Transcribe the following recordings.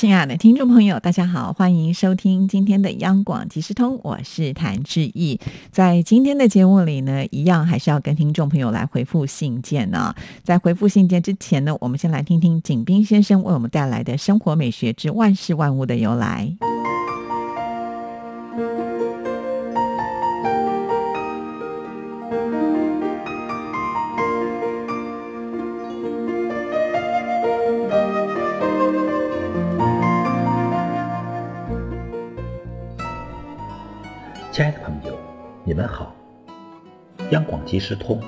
亲爱的听众朋友，大家好，欢迎收听今天的央广即时通，我是谭志毅。在今天的节目里呢，一样还是要跟听众朋友来回复信件呢。在回复信件之前呢，我们先来听听景斌先生为我们带来的生活美学之万事万物的由来。你们好！央广即时通，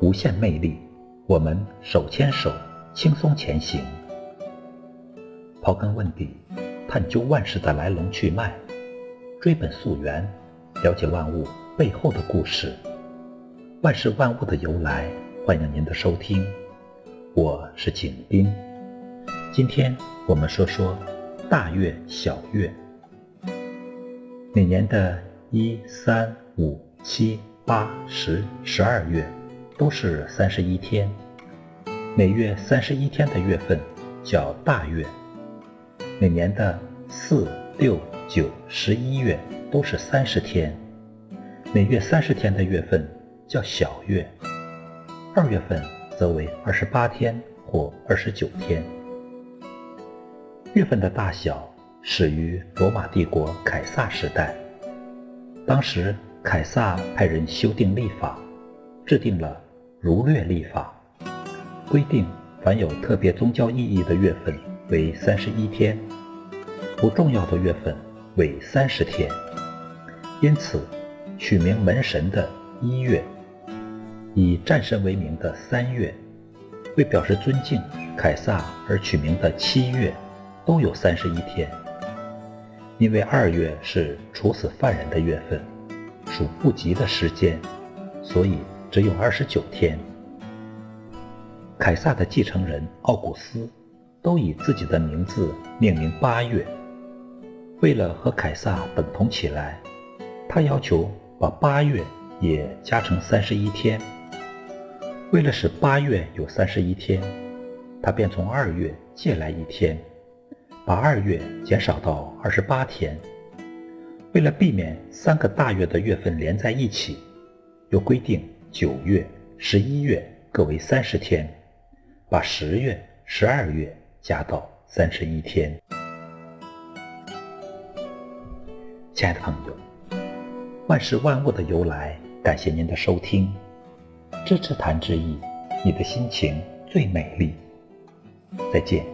无限魅力，我们手牵手，轻松前行。刨根问底，探究万事的来龙去脉，追本溯源，了解万物背后的故事，万事万物的由来。欢迎您的收听，我是景斌。今天我们说说大月、小月，每年的。一三五七八十十二月都是三十一天，每月三十一天的月份叫大月。每年的四六九十一月都是三十天，每月三十天的月份叫小月。二月份则为二十八天或二十九天。月份的大小始于罗马帝国凯撒时代。当时，凯撒派人修订历法，制定了儒略历法，规定凡有特别宗教意义的月份为三十一天，不重要的月份为三十天。因此，取名门神的一月，以战神为名的三月，为表示尊敬凯撒而取名的七月，都有三十一天。因为二月是处死犯人的月份，属不吉的时间，所以只有二十九天。凯撒的继承人奥古斯都以自己的名字命名八月。为了和凯撒等同起来，他要求把八月也加成三十一天。为了使八月有三十一天，他便从二月借来一天。把二月减少到二十八天，为了避免三个大月的月份连在一起，又规定九月、十一月各为三十天，把十月、十二月加到三十一天。亲爱的朋友，万事万物的由来，感谢您的收听，支持谈之意，你的心情最美丽。再见。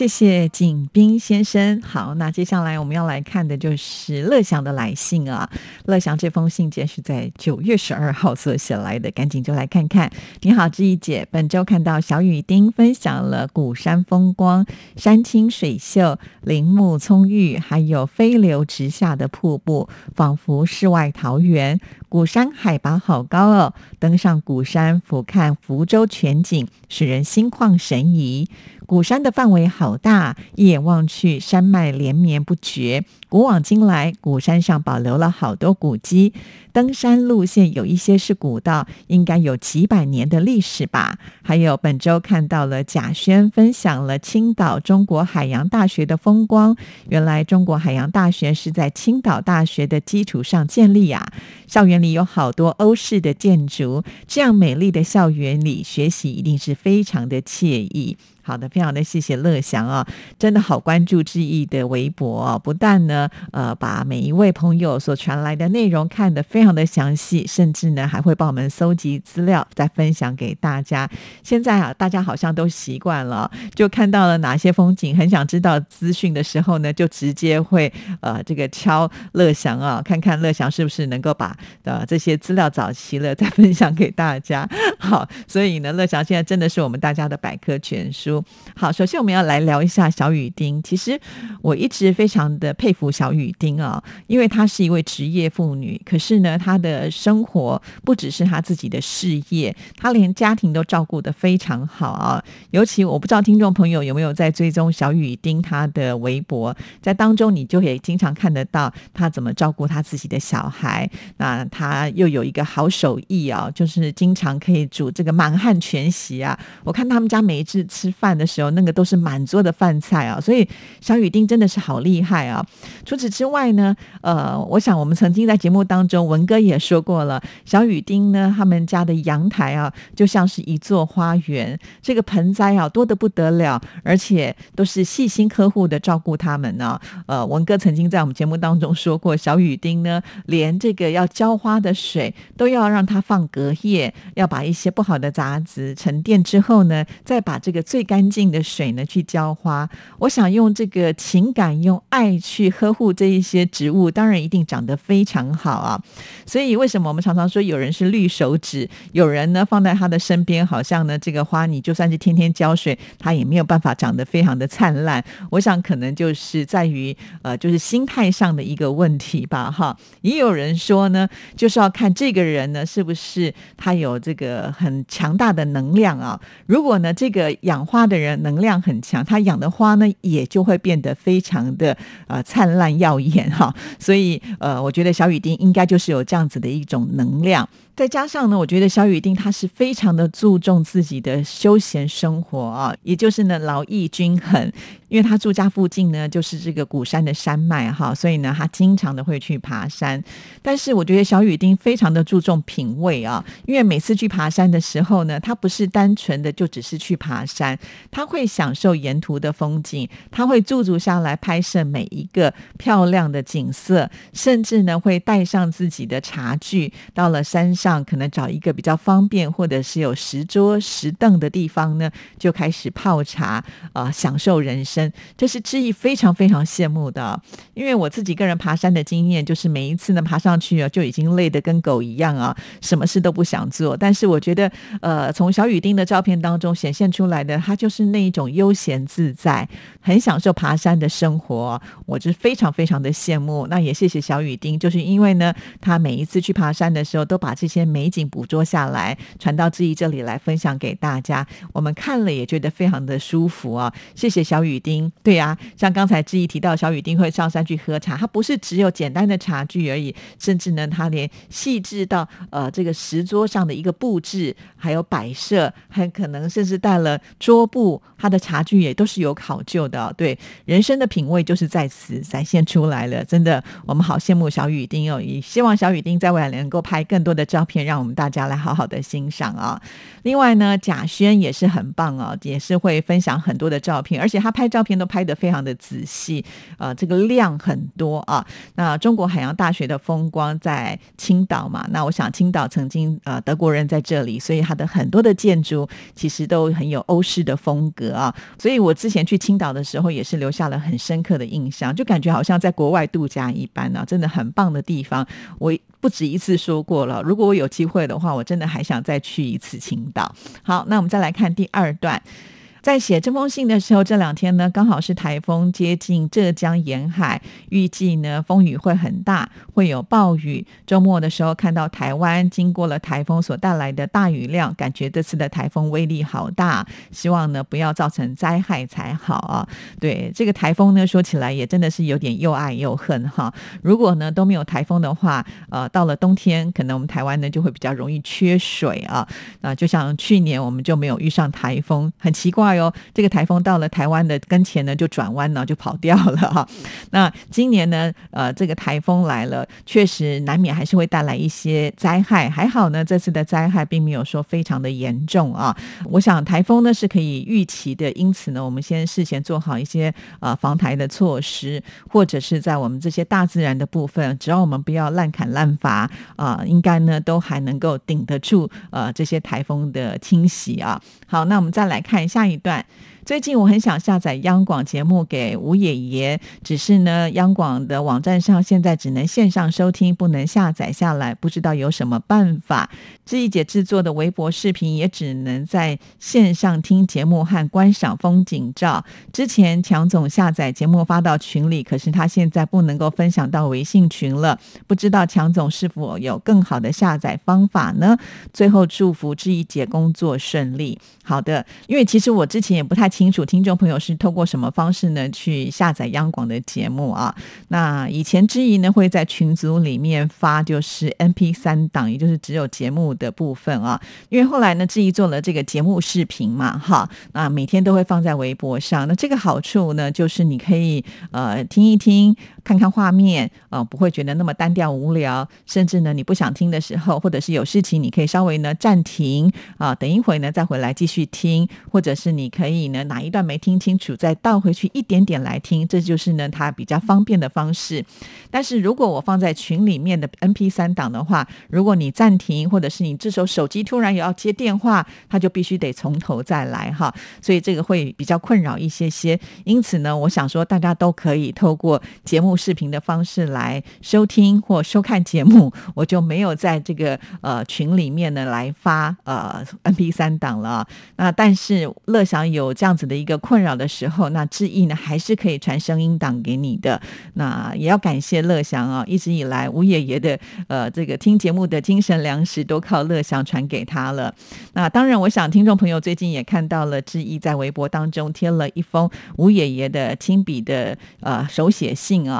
谢谢景斌先生。好，那接下来我们要来看的就是乐祥的来信啊。乐祥这封信件是在九月十二号所写来的，赶紧就来看看。你好，志怡姐，本周看到小雨丁分享了鼓山风光，山清水秀，林木葱郁，还有飞流直下的瀑布，仿佛世外桃源。鼓山海拔好高哦，登上鼓山俯瞰福州全景，使人心旷神怡。鼓山的范围好大，一眼望去，山脉连绵不绝。古往今来，鼓山上保留了好多古迹，登山路线有一些是古道，应该有几百年的历史吧。还有本周看到了贾轩分享了青岛中国海洋大学的风光，原来中国海洋大学是在青岛大学的基础上建立啊。校园里有好多欧式的建筑，这样美丽的校园里学习一定是非常的惬意。好的，非常的谢谢乐祥啊，真的好关注志毅的微博，不但呢，呃，把每一位朋友所传来的内容看得非常的详细，甚至呢还会帮我们搜集资料再分享给大家。现在啊，大家好像都习惯了，就看到了哪些风景，很想知道资讯的时候呢，就直接会呃这个敲乐祥啊，看看乐祥是不是能够把呃这些资料找齐了再分享给大家。好，所以呢，乐祥现在真的是我们大家的百科全书。好，首先我们要来聊一下小雨丁。其实我一直非常的佩服小雨丁啊，因为她是一位职业妇女，可是呢，她的生活不只是她自己的事业，她连家庭都照顾得非常好啊。尤其我不知道听众朋友有没有在追踪小雨丁她的微博，在当中你就可以经常看得到她怎么照顾她自己的小孩。那她又有一个好手艺啊，就是经常可以煮这个满汉全席啊。我看他们家每一次吃饭的时候，那个都是满桌的饭菜啊。所以小雨丁真的是好厉害啊。除此之外呢，呃，我想我们曾经在节目当中，文哥也说过了，小雨丁呢，他们家的阳台啊，就像是一座花园，这个盆栽啊多得不得了，而且都是细心呵护的照顾他们呢。呃，文哥曾经在我们节目当中说过，小雨丁呢，连这个要浇花的水都要让它放隔夜，要把一些不好的杂质沉淀之后呢，再把这个最干净的水呢去浇花。我想用这个情感、用爱去呵护这一些植物，当然一定长得非常好啊。所以为什么我们常常说有人是绿手指，有人呢放在他的身边，好像呢这个花你就算是天天浇水，它也没有办法长得非常的灿烂。我想可能就是在于呃，就是心态上的一个问题吧，哈。也有人说呢，就是要看这个人呢是不是他有这个很强大的能量啊。如果呢这个养花他的人能量很强，他养的花呢也就会变得非常的呃灿烂耀眼哈。所以呃，我觉得小雨丁应该就是有这样子的一种能量。再加上呢，我觉得小雨丁他是非常的注重自己的休闲生活啊，也就是呢劳逸均衡。因为他住家附近呢，就是这个古山的山脉哈，所以呢，他经常的会去爬山。但是我觉得小雨丁非常的注重品味啊，因为每次去爬山的时候呢，他不是单纯的就只是去爬山，他会享受沿途的风景，他会驻足下来拍摄每一个漂亮的景色，甚至呢会带上自己的茶具，到了山上可能找一个比较方便或者是有石桌石凳的地方呢，就开始泡茶啊，享受人生。这是志毅非常非常羡慕的，因为我自己个人爬山的经验，就是每一次呢爬上去啊，就已经累得跟狗一样啊，什么事都不想做。但是我觉得，呃，从小雨丁的照片当中显现出来的，他就是那一种悠闲自在，很享受爬山的生活，我就非常非常的羡慕。那也谢谢小雨丁，就是因为呢，他每一次去爬山的时候，都把这些美景捕捉下来，传到志毅这里来分享给大家。我们看了也觉得非常的舒服啊，谢谢小雨丁。对呀，像刚才志毅提到，小雨丁会上山去喝茶，他不是只有简单的茶具而已，甚至呢，他连细致到呃这个石桌上的一个布置，还有摆设，很可能甚至带了桌布，他的茶具也都是有考究的。对，人生的品味就是在此展现出来了。真的，我们好羡慕小雨丁哦，也希望小雨丁在未来能够拍更多的照照片，让我们大家来好好的欣赏啊。另外呢，贾轩也是很棒哦，也是会分享很多的照片，而且他拍照。片都拍得非常的仔细，呃，这个量很多啊。那中国海洋大学的风光在青岛嘛，那我想青岛曾经呃德国人在这里，所以它的很多的建筑其实都很有欧式的风格啊。所以我之前去青岛的时候，也是留下了很深刻的印象，就感觉好像在国外度假一般呢，真的很棒的地方。我不止一次说过了，如果我有机会的话，我真的还想再去一次青岛。好，那我们再来看第二段。在写这封信的时候，这两天呢刚好是台风接近浙江沿海，预计呢风雨会很大，会有暴雨。周末的时候看到台湾经过了台风所带来的大雨量，感觉这次的台风威力好大，希望呢不要造成灾害才好啊。对这个台风呢，说起来也真的是有点又爱又恨哈。如果呢都没有台风的话，呃，到了冬天可能我们台湾呢就会比较容易缺水啊。那就像去年我们就没有遇上台风，很奇怪。哟，这个台风到了台湾的跟前呢，就转弯呢，就跑掉了哈。那今年呢，呃，这个台风来了，确实难免还是会带来一些灾害。还好呢，这次的灾害并没有说非常的严重啊。我想台风呢是可以预期的，因此呢，我们先事前做好一些呃防台的措施，或者是在我们这些大自然的部分，只要我们不要滥砍滥伐啊，应该呢都还能够顶得住呃这些台风的侵袭啊。好，那我们再来看下一。段最近我很想下载央广节目给吴爷爷，只是呢，央广的网站上现在只能线上收听，不能下载下来，不知道有什么办法。志毅姐制作的微博视频也只能在线上听节目和观赏风景照。之前强总下载节目发到群里，可是他现在不能够分享到微信群了，不知道强总是否有更好的下载方法呢？最后祝福志毅姐工作顺利。好的，因为其实我之前也不太清楚听众朋友是透过什么方式呢去下载央广的节目啊。那以前志怡呢会在群组里面发就是 M P 三档，也就是只有节目的部分啊。因为后来呢志怡做了这个节目视频嘛，哈，那每天都会放在微博上。那这个好处呢就是你可以呃听一听。看看画面，呃，不会觉得那么单调无聊。甚至呢，你不想听的时候，或者是有事情，你可以稍微呢暂停啊，等一会呢再回来继续听，或者是你可以呢哪一段没听清楚，再倒回去一点点来听，这就是呢它比较方便的方式。但是如果我放在群里面的 M P 三档的话，如果你暂停，或者是你这时候手机突然有要接电话，它就必须得从头再来哈，所以这个会比较困扰一些些。因此呢，我想说大家都可以透过节目。视频的方式来收听或收看节目，我就没有在这个呃群里面呢来发呃 M P 三档了。那但是乐享有这样子的一个困扰的时候，那志毅呢还是可以传声音档给你的。那也要感谢乐享啊，一直以来吴爷爷的呃这个听节目的精神粮食都靠乐享传给他了。那当然，我想听众朋友最近也看到了志毅在微博当中贴了一封吴爷爷的亲笔的呃手写信啊。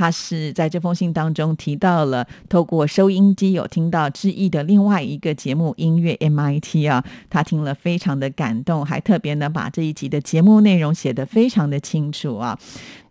他是在这封信当中提到了，透过收音机有听到志毅的另外一个节目《音乐 MIT》啊，他听了非常的感动，还特别呢把这一集的节目内容写得非常的清楚啊。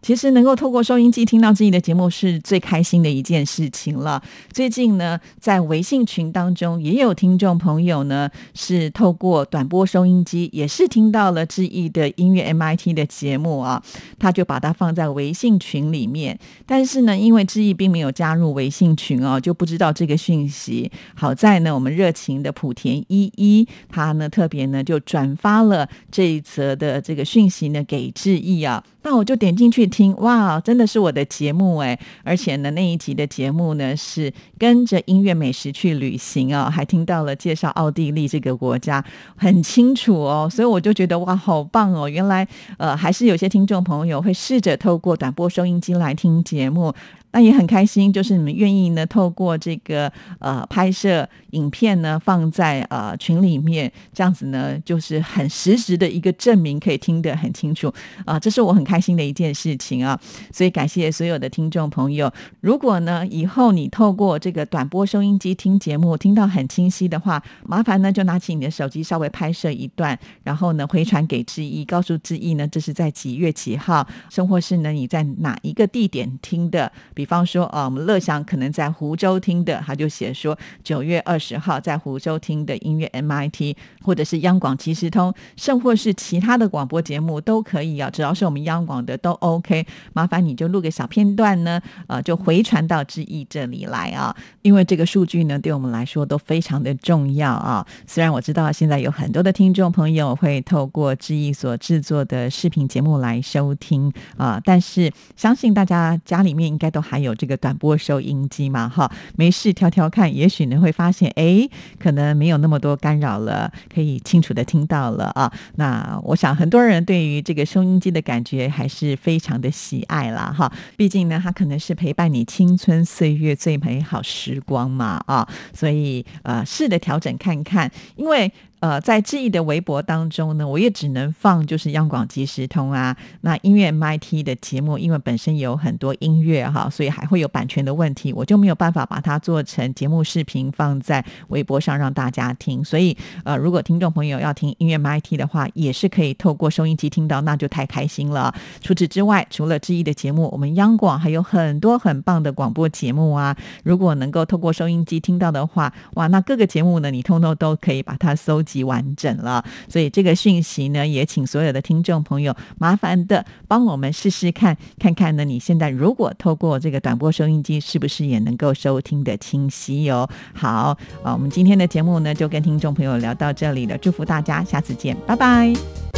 其实能够透过收音机听到自己的节目是最开心的一件事情了。最近呢，在微信群当中也有听众朋友呢，是透过短波收音机也是听到了志毅的音乐 MIT 的节目啊，他就把它放在微信群里面。但但是呢，因为志毅并没有加入微信群哦，就不知道这个讯息。好在呢，我们热情的莆田一一，他呢特别呢就转发了这一则的这个讯息呢给志毅啊。那我就点进去听，哇，真的是我的节目哎！而且呢，那一集的节目呢是跟着音乐美食去旅行哦，还听到了介绍奥地利这个国家，很清楚哦。所以我就觉得哇，好棒哦！原来呃，还是有些听众朋友会试着透过短波收音机来听节目。那也很开心，就是你们愿意呢，透过这个呃拍摄影片呢，放在呃群里面，这样子呢，就是很实时的一个证明，可以听得很清楚啊，这是我很开心的一件事情啊。所以感谢所有的听众朋友。如果呢以后你透过这个短波收音机听节目，听到很清晰的话，麻烦呢就拿起你的手机稍微拍摄一段，然后呢回传给志毅，告诉志毅呢这是在几月几号，生活是呢你在哪一个地点听的。比方说，啊，我们乐享可能在湖州听的，他就写说九月二十号在湖州听的音乐 MIT，或者是央广即时通，甚或是其他的广播节目都可以啊，只要是我们央广的都 OK。麻烦你就录个小片段呢，呃，就回传到志意这里来啊，因为这个数据呢，对我们来说都非常的重要啊。虽然我知道现在有很多的听众朋友会透过志意所制作的视频节目来收听啊，但是相信大家家里面应该都。还有这个短波收音机嘛，哈，没事挑挑看，也许呢会发现，哎，可能没有那么多干扰了，可以清楚的听到了啊。那我想很多人对于这个收音机的感觉还是非常的喜爱啦，哈，毕竟呢，它可能是陪伴你青春岁月最美好时光嘛，啊，所以呃，试着调整看看，因为。呃，在志毅的微博当中呢，我也只能放就是央广即时通啊，那音乐 MIT 的节目，因为本身有很多音乐哈，所以还会有版权的问题，我就没有办法把它做成节目视频放在微博上让大家听。所以呃，如果听众朋友要听音乐 MIT 的话，也是可以透过收音机听到，那就太开心了。除此之外，除了志毅的节目，我们央广还有很多很棒的广播节目啊。如果能够透过收音机听到的话，哇，那各个节目呢，你通通都可以把它搜。及完整了，所以这个讯息呢，也请所有的听众朋友麻烦的帮我们试试看，看看呢，你现在如果透过这个短波收音机，是不是也能够收听的清晰哟？好啊，我们今天的节目呢，就跟听众朋友聊到这里了，祝福大家，下次见，拜拜。